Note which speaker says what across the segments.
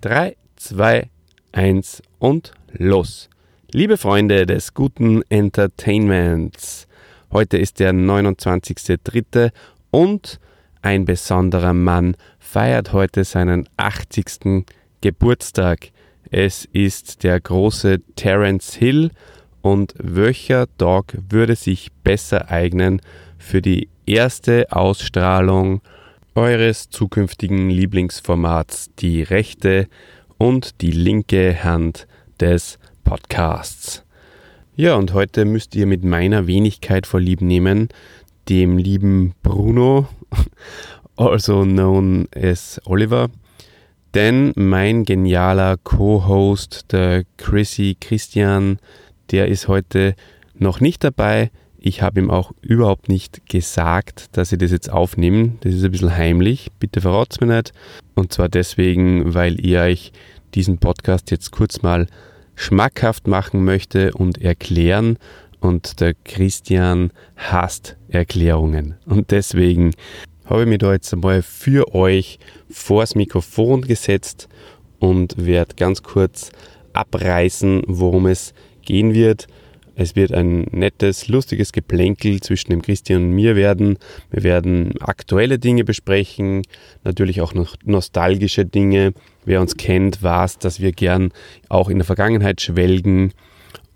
Speaker 1: Drei, zwei, eins und los. Liebe Freunde des guten Entertainments, heute ist der 29.03. und ein besonderer Mann feiert heute seinen 80. Geburtstag. Es ist der große Terence Hill und welcher Dog würde sich besser eignen für die erste Ausstrahlung eures zukünftigen Lieblingsformats, die rechte und die linke Hand des Podcasts. Ja, und heute müsst ihr mit meiner Wenigkeit vorlieb nehmen, dem lieben Bruno, also known as Oliver, denn mein genialer Co-Host, der Chrissy Christian, der ist heute noch nicht dabei. Ich habe ihm auch überhaupt nicht gesagt, dass ich das jetzt aufnehme. Das ist ein bisschen heimlich. Bitte verraut es mir nicht. Und zwar deswegen, weil ihr euch diesen Podcast jetzt kurz mal schmackhaft machen möchte und erklären. Und der Christian hasst Erklärungen. Und deswegen habe ich mich da jetzt einmal für euch vors Mikrofon gesetzt und werde ganz kurz abreißen, worum es gehen wird. Es wird ein nettes, lustiges Geplänkel zwischen dem Christian und mir werden. Wir werden aktuelle Dinge besprechen, natürlich auch noch nostalgische Dinge. Wer uns kennt, weiß, dass wir gern auch in der Vergangenheit schwelgen.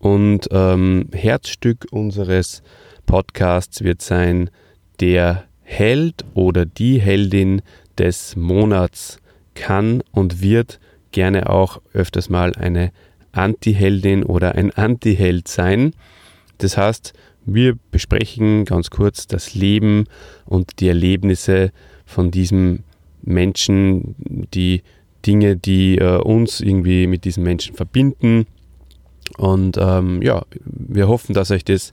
Speaker 1: Und ähm, Herzstück unseres Podcasts wird sein der Held oder die Heldin des Monats kann und wird gerne auch öfters mal eine Anti-Heldin oder ein Anti-Held sein. Das heißt, wir besprechen ganz kurz das Leben und die Erlebnisse von diesem Menschen, die Dinge, die äh, uns irgendwie mit diesem Menschen verbinden. Und ähm, ja, wir hoffen, dass euch das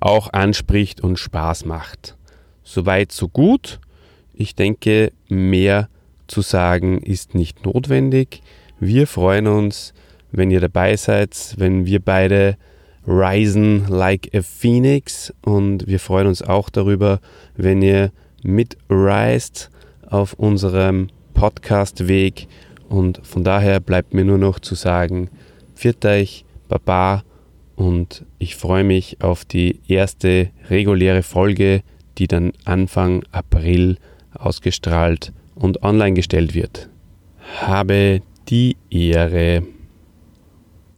Speaker 1: auch anspricht und Spaß macht. Soweit, so gut. Ich denke, mehr zu sagen ist nicht notwendig. Wir freuen uns, wenn ihr dabei seid, wenn wir beide risen like a phoenix und wir freuen uns auch darüber, wenn ihr mitreist auf unserem Podcast-Weg und von daher bleibt mir nur noch zu sagen, viert euch, Baba und ich freue mich auf die erste reguläre Folge, die dann Anfang April ausgestrahlt und online gestellt wird. Habe die Ehre.